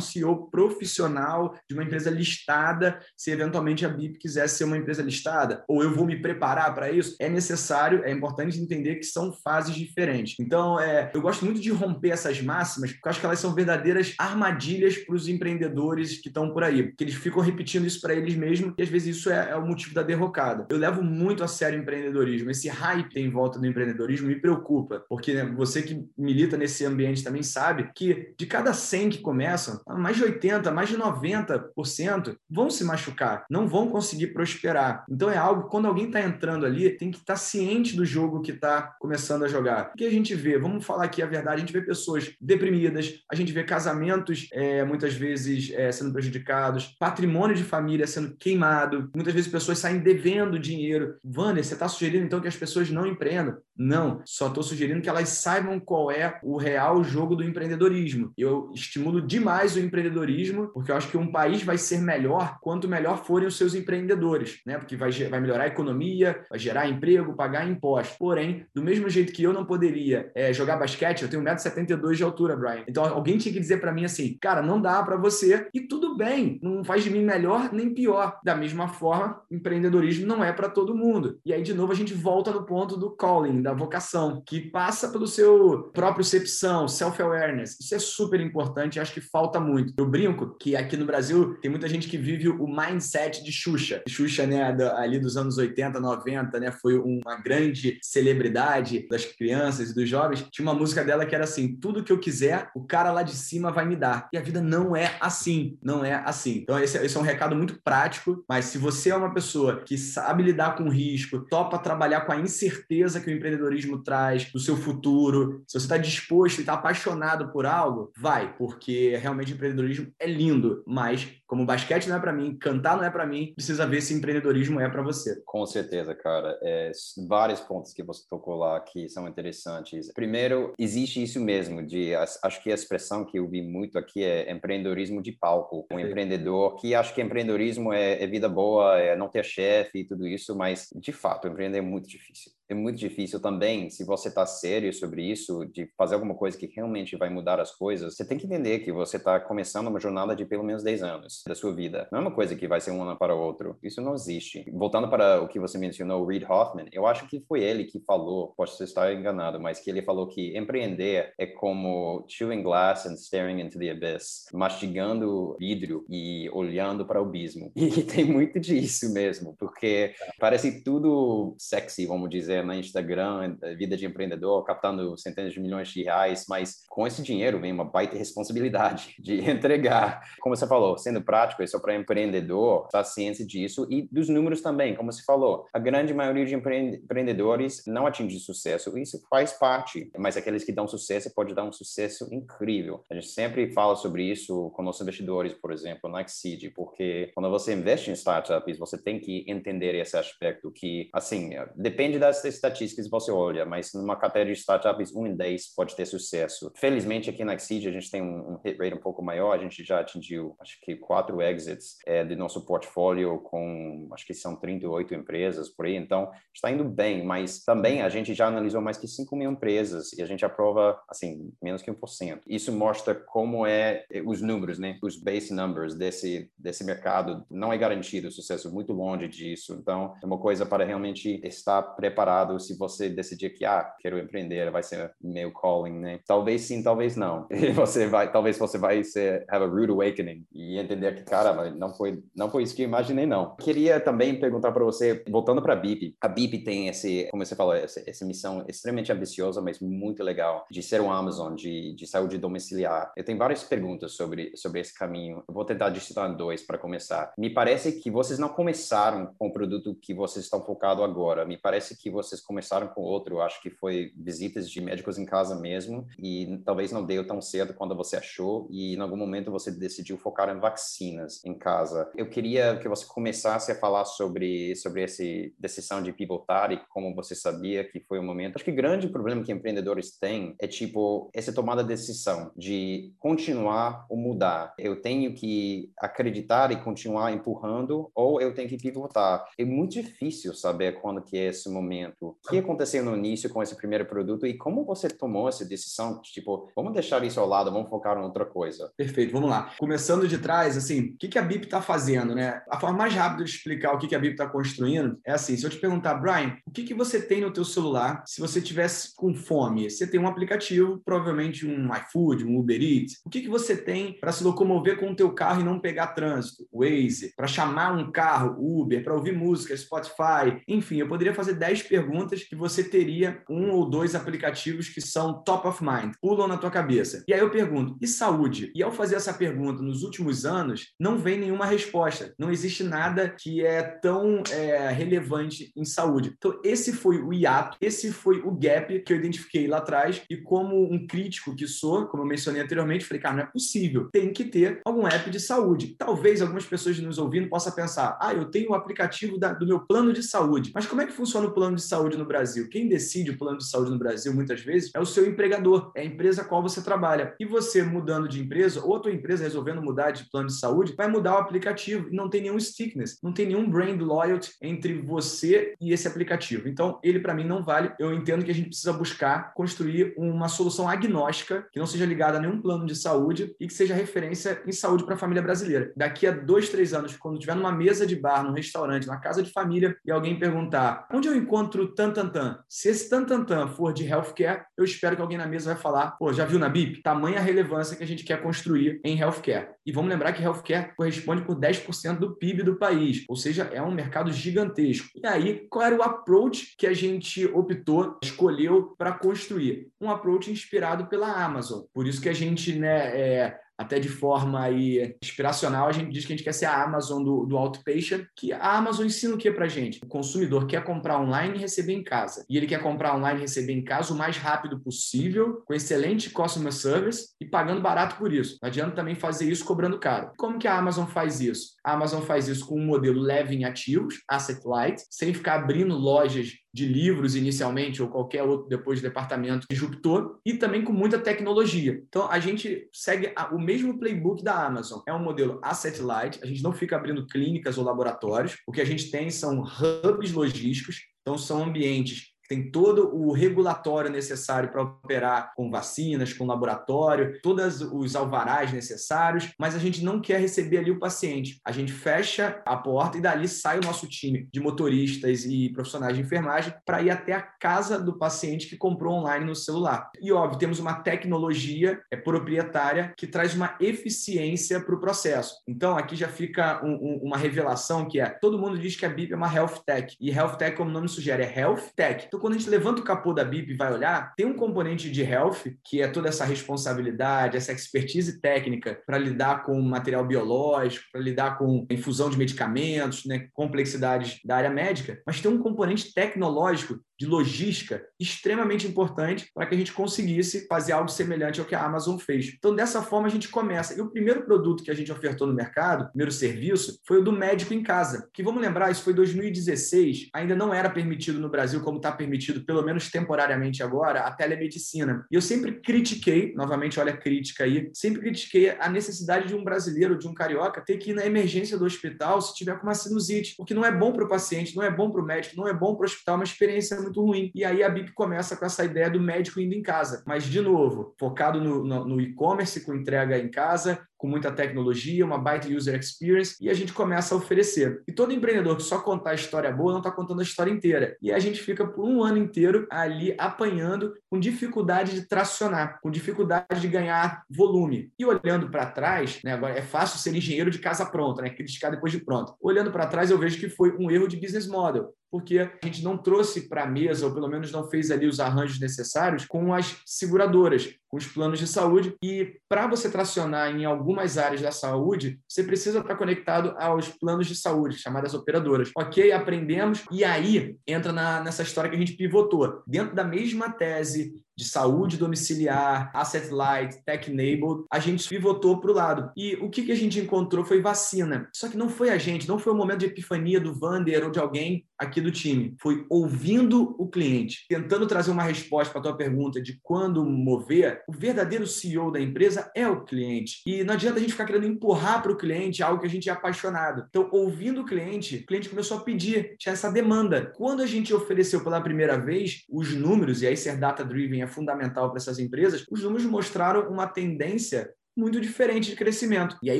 CEO profissional de uma empresa listada, se eventualmente a BIP quiser ser uma empresa listada, ou eu vou me preparar para isso. É necessário, é importante entender que são fases diferentes. Então, é, eu gosto muito de romper essas máximas, porque acho que elas são verdadeiras armadilhas para os empreendedores que estão por aí, porque eles ficam repetindo isso para eles mesmos e às vezes isso é, é, o motivo da derrocada. Eu levo muito a sério o empreendedorismo. Esse hype em volta do empreendedorismo me preocupa, porque né, você que milita nesse ambiente também sabe que de cada 100 que começam, mais de 80, mais de 90% vão se machucar, não vão conseguir prosperar. Então é algo, quando alguém está entrando ali, tem que estar tá ciente do jogo que está começando a jogar. O que a gente vê? Vamos falar aqui a verdade, a gente vê pessoas deprimidas, a gente vê casamentos é, muitas vezes é, sendo prejudicados, patrimônio de família sendo queimado, muitas vezes pessoas saem devendo dinheiro. Vânia, você está sugerindo então que as pessoas não empreendam? Não, só estou sugerindo que elas saibam qual é o real jogo do empreendedorismo. Eu estimulo demais o empreendedorismo, porque eu acho que um país vai ser melhor quanto melhor forem os seus empreendedores, né? Porque vai, vai melhorar a economia, vai gerar emprego, pagar impostos. Porém, do mesmo jeito que eu não poderia é, jogar basquete, eu tenho 1,72m de altura, Brian. Então alguém tinha que dizer para mim assim, cara, não dá para você e tudo bem, não faz de mim melhor nem pior. Da mesma forma, empreendedorismo não é para todo mundo. E aí, de novo, a gente volta no ponto do calling, da vocação, que passa pelo seu próprio percepção, self-awareness. Isso é super importante, acho que falta muito. Eu brinco que aqui no Brasil tem muita gente que vive o mindset de Xuxa. Xuxa, né, ali dos anos 80, 90, né, foi uma grande celebridade das crianças e dos jovens. Tinha uma música dela que era assim: tudo que eu quiser, o cara lá de cima vai me dar. E a vida não é assim, não é assim. Então esse, esse é um recado muito prático, mas se você é uma pessoa que sabe lidar com risco, topa trabalhar com a incerteza que o empreendedorismo traz do seu futuro, se você está disposto e está apaixonado por algo, vai, porque realmente o empreendedorismo é lindo, mas como basquete não é para mim, cantar não é para mim, precisa ver se empreendedorismo é para você. Com certeza, cara. É, vários pontos que você tocou lá que são interessantes. Primeiro, existe isso mesmo, de acho que a expressão que eu vi muito aqui é empreendedorismo de palco. Um empreendedor que acho que empreendedorismo é, é vida boa, é não ter chefe e tudo isso, mas de fato, empreender é muito difícil é muito difícil também, se você está sério sobre isso, de fazer alguma coisa que realmente vai mudar as coisas, você tem que entender que você está começando uma jornada de pelo menos 10 anos. da sua vida. Não é uma coisa que vai ser um ano para o outro. Isso não existe. Voltando para o que você mencionou, Reid Hoffman, eu acho que foi ele que falou, posso estar enganado, mas que ele falou que empreender é como chewing glass and staring into the abyss, mastigando vidro e olhando para o abismo. E tem muito disso mesmo, porque parece tudo sexy, vamos dizer, na Instagram, vida de empreendedor, captando centenas de milhões de reais, mas com esse dinheiro vem uma baita responsabilidade de entregar. Como você falou, sendo prático, isso é para empreendedor, a ciência disso e dos números também, como você falou. A grande maioria de empreendedores não atinge sucesso, isso faz parte, mas aqueles que dão sucesso pode dar um sucesso incrível. A gente sempre fala sobre isso com nossos investidores, por exemplo, na Exceed, porque quando você investe em startups, você tem que entender esse aspecto que, assim, depende das estatísticas que você olha, mas numa categoria de startups, 1 em 10 pode ter sucesso. Felizmente, aqui na Exceed, a gente tem um, um hit rate um pouco maior, a gente já atingiu, acho que, quatro exits é, de nosso portfólio com, acho que são 38 empresas por aí, então está indo bem, mas também a gente já analisou mais que 5 mil empresas e a gente aprova, assim, menos que 1%. Isso mostra como é os números, né? Os base numbers desse, desse mercado não é garantido sucesso, muito longe disso. Então, é uma coisa para realmente estar preparado se você decidir que, ah, quero empreender, vai ser meu calling, né? Talvez sim, talvez não. E você vai, talvez você vai ser, have a rude awakening e entender que, cara, não foi, não foi isso que eu imaginei, não. Queria também perguntar para você, voltando para a BIP, a BIP tem esse, como você falou, essa, essa missão extremamente ambiciosa, mas muito legal, de ser um Amazon, de, de saúde domiciliar. Eu tenho várias perguntas sobre, sobre esse caminho. Eu vou tentar destilar dois para começar. Me parece que vocês não começaram com o produto que vocês estão focados agora. Me parece que vocês começaram com outro. Acho que foi visitas de médicos em casa mesmo e talvez não deu tão cedo quando você achou e em algum momento você decidiu focar em vacinas em casa. Eu queria que você começasse a falar sobre sobre essa decisão de pivotar e como você sabia que foi o momento. Acho que o grande problema que empreendedores têm é tipo essa tomada de decisão de continuar ou mudar. Eu tenho que acreditar e continuar empurrando ou eu tenho que pivotar. É muito difícil saber quando que é esse momento. O que aconteceu no início com esse primeiro produto e como você tomou essa decisão? Tipo, vamos deixar isso ao lado, vamos focar em outra coisa. Perfeito, vamos lá. Começando de trás, assim, o que, a BIP está fazendo, né? A forma mais rápida de explicar o que, a BIP está construindo é assim, se eu te perguntar, Brian, o que, que você tem no teu celular se você tivesse com fome? Você tem um aplicativo, provavelmente um iFood, um Uber Eats. O que, que você tem para se locomover com o teu carro e não pegar trânsito? Waze. Para chamar um carro, Uber. Para ouvir música, Spotify. Enfim, eu poderia fazer 10 perguntas que você teria um ou dois aplicativos que são top of mind, pulam na tua cabeça. E aí eu pergunto, e saúde? E ao fazer essa pergunta nos últimos anos, não vem nenhuma resposta. Não existe nada que é tão é, relevante em saúde. Então, esse foi o hiato, esse foi o gap que eu identifiquei lá atrás e como um crítico que sou, como eu mencionei anteriormente, falei, cara, não é possível. Tem que ter algum app de saúde. Talvez algumas pessoas nos ouvindo possam pensar, ah, eu tenho o um aplicativo da, do meu plano de saúde. Mas como é que funciona o plano de saúde no Brasil? Quem decide o plano de saúde no Brasil, muitas vezes, é o seu empregador, é a empresa a qual você trabalha. E você mudando de empresa, ou a tua empresa resolvendo mudar de plano de saúde, vai mudar o aplicativo e não tem nenhum stickness, não tem nenhum brand loyalty entre você e esse aplicativo. Então, ele para mim não vale. Eu entendo que a gente precisa buscar construir uma solução agnóstica que não seja ligada a nenhum plano de saúde e que seja referência em saúde para a família brasileira. Daqui a dois, três anos, quando tiver numa mesa de bar, num restaurante, na casa de família e alguém perguntar onde eu encontro tantantan, se esse tantantan for de healthcare, eu espero que alguém na mesa vai falar, pô, já viu na BIP? Tamanha relevância que a gente quer construir em healthcare. E vamos lembrar que healthcare corresponde por 10% do PIB do país, ou seja, é um mercado gigantesco. E aí, qual era o approach que a gente optou, escolheu para construir? Um approach inspirado pela Amazon. Por isso que a gente, né, é, até de forma aí inspiracional, a gente diz que a gente quer ser a Amazon do, do outpatient, que a Amazon ensina o que para gente? O consumidor quer comprar online e receber em casa. E ele quer comprar online e receber em casa o mais rápido possível, com excelente customer service e pagando barato por isso. Não adianta também fazer isso cobrando caro. Como que a Amazon faz isso? A Amazon faz isso com um modelo leve em ativos, asset light, sem ficar abrindo lojas de livros inicialmente ou qualquer outro depois de departamento disruptor e também com muita tecnologia. Então a gente segue o mesmo playbook da Amazon. É um modelo asset light, a gente não fica abrindo clínicas ou laboratórios. O que a gente tem são hubs logísticos, então são ambientes tem todo o regulatório necessário para operar com vacinas, com laboratório, todos os alvarás necessários, mas a gente não quer receber ali o paciente. A gente fecha a porta e dali sai o nosso time de motoristas e profissionais de enfermagem para ir até a casa do paciente que comprou online no celular. E óbvio, temos uma tecnologia é, proprietária que traz uma eficiência para o processo. Então, aqui já fica um, um, uma revelação que é: todo mundo diz que a BIP é uma health tech, e health tech, como o nome sugere, é health tech. Então, quando a gente levanta o capô da BIP e vai olhar, tem um componente de health, que é toda essa responsabilidade, essa expertise técnica para lidar com material biológico, para lidar com infusão de medicamentos, né, complexidades da área médica, mas tem um componente tecnológico de logística extremamente importante para que a gente conseguisse fazer algo semelhante ao que a Amazon fez. Então, dessa forma, a gente começa. E o primeiro produto que a gente ofertou no mercado, primeiro serviço, foi o do médico em casa. Que vamos lembrar, isso foi 2016, ainda não era permitido no Brasil, como está permitido, pelo menos temporariamente agora, a telemedicina. E eu sempre critiquei, novamente, olha a crítica aí, sempre critiquei a necessidade de um brasileiro, de um carioca, ter que ir na emergência do hospital se tiver com uma sinusite, porque não é bom para o paciente, não é bom para o médico, não é bom para o hospital, é uma experiência muito muito ruim. E aí a BIP começa com essa ideia do médico indo em casa. Mas, de novo, focado no, no, no e-commerce, com entrega em casa, com muita tecnologia, uma baita user experience, e a gente começa a oferecer. E todo empreendedor que só contar a história boa não está contando a história inteira. E a gente fica por um ano inteiro ali apanhando, com dificuldade de tracionar, com dificuldade de ganhar volume. E olhando para trás, né, agora é fácil ser engenheiro de casa pronta, né, criticar depois de pronto. Olhando para trás, eu vejo que foi um erro de business model porque a gente não trouxe para a mesa, ou pelo menos não fez ali os arranjos necessários com as seguradoras, com os planos de saúde. E para você tracionar em algumas áreas da saúde, você precisa estar conectado aos planos de saúde, chamadas operadoras. Ok, aprendemos, e aí entra na, nessa história que a gente pivotou. Dentro da mesma tese de saúde domiciliar, asset light, tech enabled, a gente pivotou para o lado. E o que, que a gente encontrou foi vacina. Só que não foi a gente, não foi o momento de epifania do Vander ou de alguém aqui do time. Foi ouvindo o cliente, tentando trazer uma resposta para a tua pergunta de quando mover. O verdadeiro CEO da empresa é o cliente. E não adianta a gente ficar querendo empurrar para o cliente algo que a gente é apaixonado. Então, ouvindo o cliente, o cliente começou a pedir, tinha essa demanda. Quando a gente ofereceu pela primeira vez os números, e aí ser data-driven é fundamental para essas empresas, os números mostraram uma tendência muito diferente de crescimento. E aí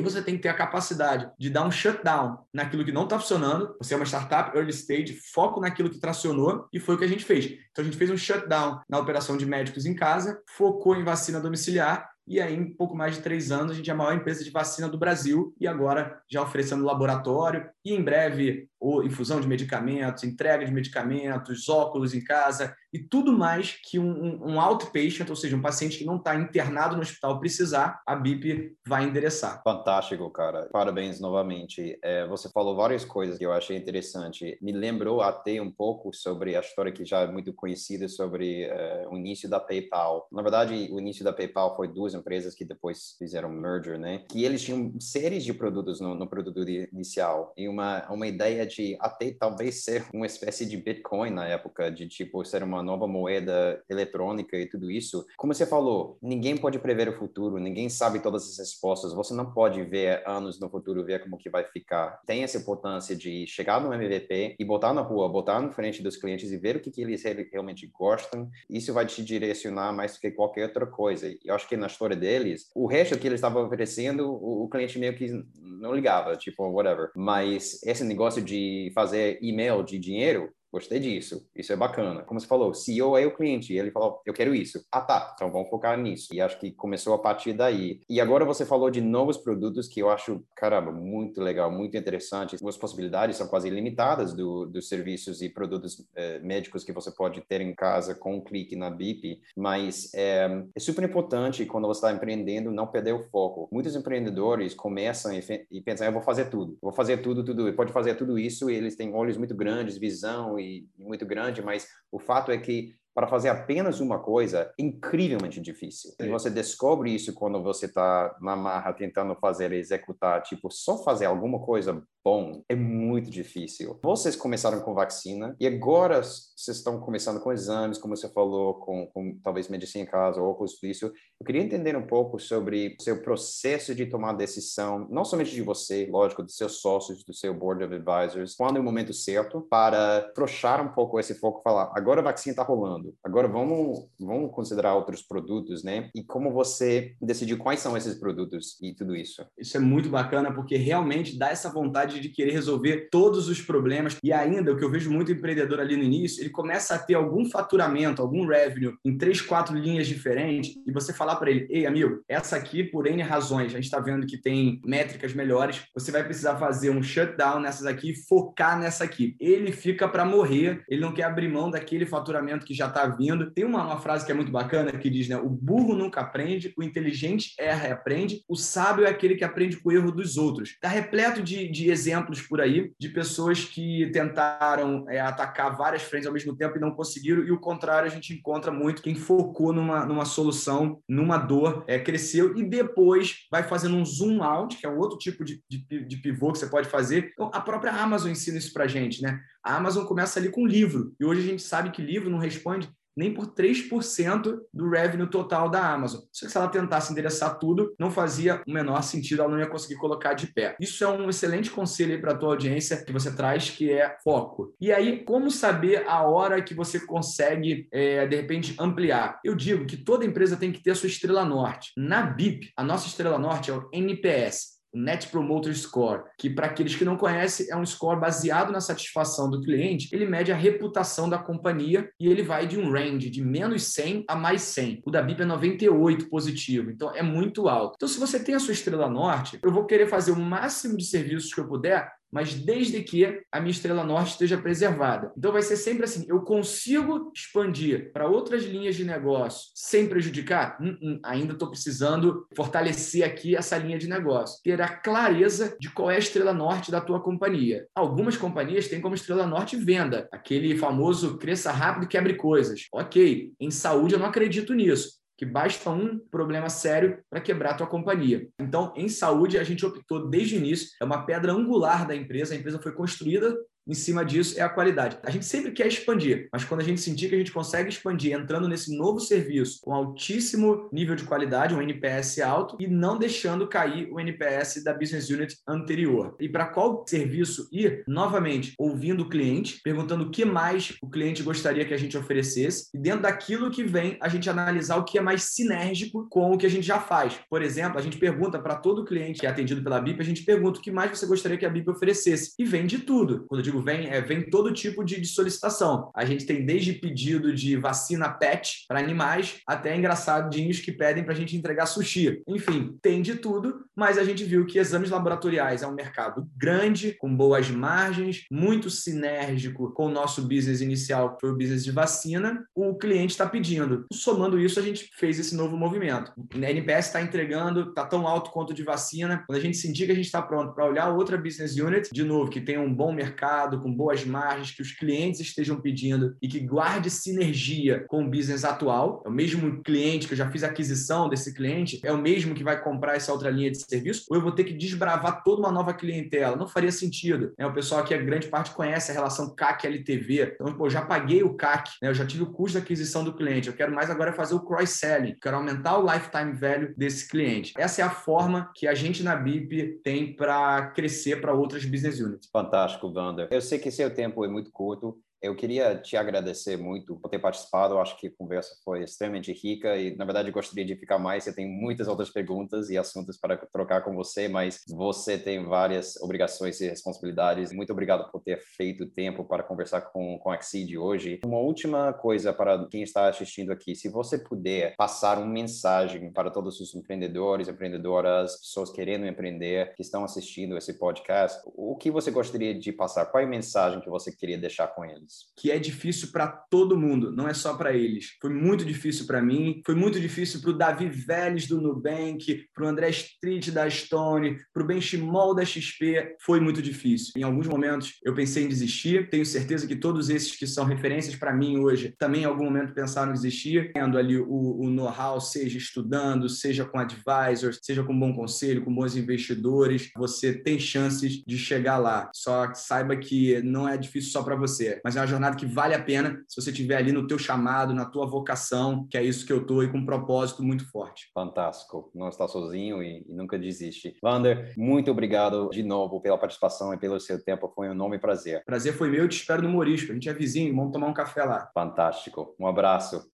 você tem que ter a capacidade de dar um shutdown naquilo que não está funcionando. Você é uma startup early stage, foco naquilo que tracionou e foi o que a gente fez. Então a gente fez um shutdown na operação de médicos em casa, focou em vacina domiciliar e aí, em pouco mais de três anos, a gente é a maior empresa de vacina do Brasil e agora já oferecendo laboratório e em breve ou infusão de medicamentos, entrega de medicamentos, óculos em casa e tudo mais que um, um outpatient, ou seja, um paciente que não está internado no hospital precisar, a BIP vai endereçar. Fantástico, cara. Parabéns novamente. É, você falou várias coisas que eu achei interessante. Me lembrou até um pouco sobre a história que já é muito conhecida sobre é, o início da PayPal. Na verdade, o início da PayPal foi duas empresas que depois fizeram merger, né? Que eles tinham séries de produtos no, no produto inicial e uma, uma ideia de até talvez ser uma espécie de Bitcoin na época, de tipo ser uma nova moeda eletrônica e tudo isso. Como você falou, ninguém pode prever o futuro, ninguém sabe todas as respostas, você não pode ver anos no futuro, ver como que vai ficar. Tem essa importância de chegar no MVP e botar na rua, botar na frente dos clientes e ver o que, que eles realmente gostam. Isso vai te direcionar mais do que qualquer outra coisa. E eu acho que na história deles, o resto que eles estavam oferecendo, o, o cliente meio que não ligava, tipo, whatever. Mas esse negócio de fazer e-mail de dinheiro, Gostei disso, isso é bacana. Como você falou, CEO é o cliente, ele falou, eu quero isso. Ah, tá, então vamos focar nisso. E acho que começou a partir daí. E agora você falou de novos produtos que eu acho, caramba, muito legal, muito interessante. As possibilidades são quase ilimitadas do, dos serviços e produtos eh, médicos que você pode ter em casa com um clique na BIP, mas é, é super importante quando você está empreendendo não perder o foco. Muitos empreendedores começam e, e pensam, eu vou fazer tudo, vou fazer tudo, tudo, pode fazer tudo isso, e eles têm olhos muito grandes, visão e, e muito grande, mas o fato é que para fazer apenas uma coisa é incrivelmente difícil. E você descobre isso quando você está na marra tentando fazer, executar, tipo, só fazer alguma coisa bom é muito difícil. Vocês começaram com vacina e agora vocês estão começando com exames, como você falou, com, com talvez medicina em casa ou algo disso. Eu queria entender um pouco sobre seu processo de tomar decisão, não somente de você, lógico, dos seus sócios, do seu board of advisors, quando é o momento certo para frouxar um pouco esse foco e falar, agora a vacina está rolando, agora vamos, vamos considerar outros produtos, né? E como você decidiu quais são esses produtos e tudo isso. Isso é muito bacana porque realmente dá essa vontade de querer resolver todos os problemas e ainda o que eu vejo muito empreendedor ali no início, ele começa a ter algum faturamento, algum revenue em três, quatro linhas diferentes e você falar para ele, ei amigo, essa aqui por N razões, a gente está vendo que tem métricas melhores, você vai precisar fazer um shutdown nessas aqui e focar nessa aqui. Ele fica para morrer, ele não quer abrir mão daquele faturamento que já está vindo. Tem uma, uma frase que é muito bacana que diz, né, o burro nunca aprende, o inteligente erra e aprende, o sábio é aquele que aprende com o erro dos outros. Está repleto de, de exemplos por aí de pessoas que tentaram é, atacar várias frentes ao mesmo tempo e não conseguiram, e o contrário a gente encontra muito quem focou numa, numa solução, numa dor, é, cresceu e depois vai fazendo um zoom out, que é um outro tipo de, de, de pivô que você pode fazer. Então, a própria Amazon ensina isso para gente, né? A Amazon começa ali com livro, e hoje a gente sabe que livro não responde nem por 3% do revenue total da Amazon. Só que se ela tentasse endereçar tudo, não fazia o menor sentido, ela não ia conseguir colocar de pé. Isso é um excelente conselho para a tua audiência que você traz, que é foco. E aí, como saber a hora que você consegue, é, de repente, ampliar? Eu digo que toda empresa tem que ter a sua estrela norte. Na BIP, a nossa estrela norte é o NPS. Net Promoter Score, que para aqueles que não conhecem é um score baseado na satisfação do cliente, ele mede a reputação da companhia e ele vai de um range de menos 100 a mais 100. O da BIP é 98 positivo, então é muito alto. Então se você tem a sua estrela norte, eu vou querer fazer o máximo de serviços que eu puder mas desde que a minha estrela norte esteja preservada. Então vai ser sempre assim: eu consigo expandir para outras linhas de negócio sem prejudicar? Hum, hum, ainda estou precisando fortalecer aqui essa linha de negócio. Ter a clareza de qual é a estrela norte da tua companhia. Algumas companhias têm como estrela norte venda, aquele famoso cresça rápido quebre coisas. Ok, em saúde eu não acredito nisso que basta um problema sério para quebrar a tua companhia. Então, em saúde, a gente optou desde o início, é uma pedra angular da empresa, a empresa foi construída em cima disso é a qualidade. A gente sempre quer expandir, mas quando a gente sentir que a gente consegue expandir entrando nesse novo serviço com altíssimo nível de qualidade, um NPS alto, e não deixando cair o NPS da business unit anterior. E para qual serviço ir? Novamente, ouvindo o cliente, perguntando o que mais o cliente gostaria que a gente oferecesse, e dentro daquilo que vem, a gente analisar o que é mais sinérgico com o que a gente já faz. Por exemplo, a gente pergunta para todo cliente que é atendido pela BIP, a gente pergunta o que mais você gostaria que a BIP oferecesse. E vem de tudo. Quando eu digo vem, é, vem todo tipo de, de, solicitação. A gente tem desde pedido de vacina PET para animais até engraçadinhos que pedem para a gente entregar sushi. Enfim, tem de tudo, mas a gente viu que exames laboratoriais é um mercado grande, com boas margens, muito sinérgico com o nosso business inicial, que foi o business de vacina. O cliente está pedindo. Somando isso, a gente fez esse novo movimento. A NPS está entregando, está tão alto quanto de vacina. Quando a gente sentir que a gente está pronto para olhar outra business unit, de novo, que tem um bom mercado, mercado, com boas margens, que os clientes estejam pedindo e que guarde sinergia com o business atual. É o mesmo cliente que eu já fiz aquisição desse cliente, é o mesmo que vai comprar essa outra linha de serviço, ou eu vou ter que desbravar toda uma nova clientela. Não faria sentido. Né? O pessoal aqui, a grande parte, conhece a relação CAC-LTV. Então, pô, já paguei o CAC, né? eu já tive o custo da aquisição do cliente. Eu quero mais agora fazer o cross-selling, quero aumentar o lifetime value desse cliente. Essa é a forma que a gente na BIP tem para crescer para outras business units. Fantástico, Wander. Eu sei que seu tempo é muito curto, eu queria te agradecer muito por ter participado. Eu acho que a conversa foi extremamente rica e, na verdade, gostaria de ficar mais. Eu tenho muitas outras perguntas e assuntos para trocar com você, mas você tem várias obrigações e responsabilidades. Muito obrigado por ter feito tempo para conversar com, com a Exceed hoje. Uma última coisa para quem está assistindo aqui: se você puder passar uma mensagem para todos os empreendedores, empreendedoras, pessoas querendo empreender, que estão assistindo esse podcast, o que você gostaria de passar? Qual é a mensagem que você queria deixar com eles? Que é difícil para todo mundo, não é só para eles. Foi muito difícil para mim, foi muito difícil para o Davi Vélez do Nubank, para o André Street da Stone, para o Benchimol da XP. Foi muito difícil. Em alguns momentos eu pensei em desistir. Tenho certeza que todos esses que são referências para mim hoje também em algum momento pensaram em desistir, tendo ali o, o know-how, seja estudando, seja com advisors, seja com bom conselho, com bons investidores. Você tem chances de chegar lá. Só saiba que não é difícil só para você, mas é uma jornada que vale a pena se você estiver ali no teu chamado, na tua vocação, que é isso que eu tô e com um propósito muito forte. Fantástico. Não está sozinho e, e nunca desiste. Wander, muito obrigado de novo pela participação e pelo seu tempo. Foi um enorme prazer. Prazer foi meu. Te espero no Morisco. A gente é vizinho. Vamos tomar um café lá. Fantástico. Um abraço.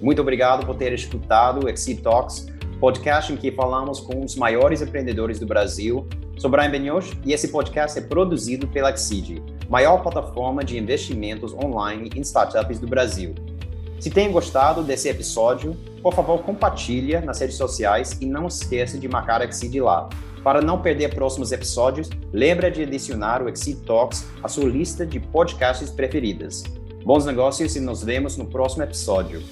Muito obrigado por ter escutado o Exit Talks, podcast em que falamos com os maiores empreendedores do Brasil. Sou Brian Benioch e esse podcast é produzido pela Exceed, maior plataforma de investimentos online em startups do Brasil. Se tem gostado desse episódio, por favor, compartilhe nas redes sociais e não esqueça de marcar a Exceed lá. Para não perder próximos episódios, lembra de adicionar o Exceed Talks à sua lista de podcasts preferidas. Bons negócios e nos vemos no próximo episódio.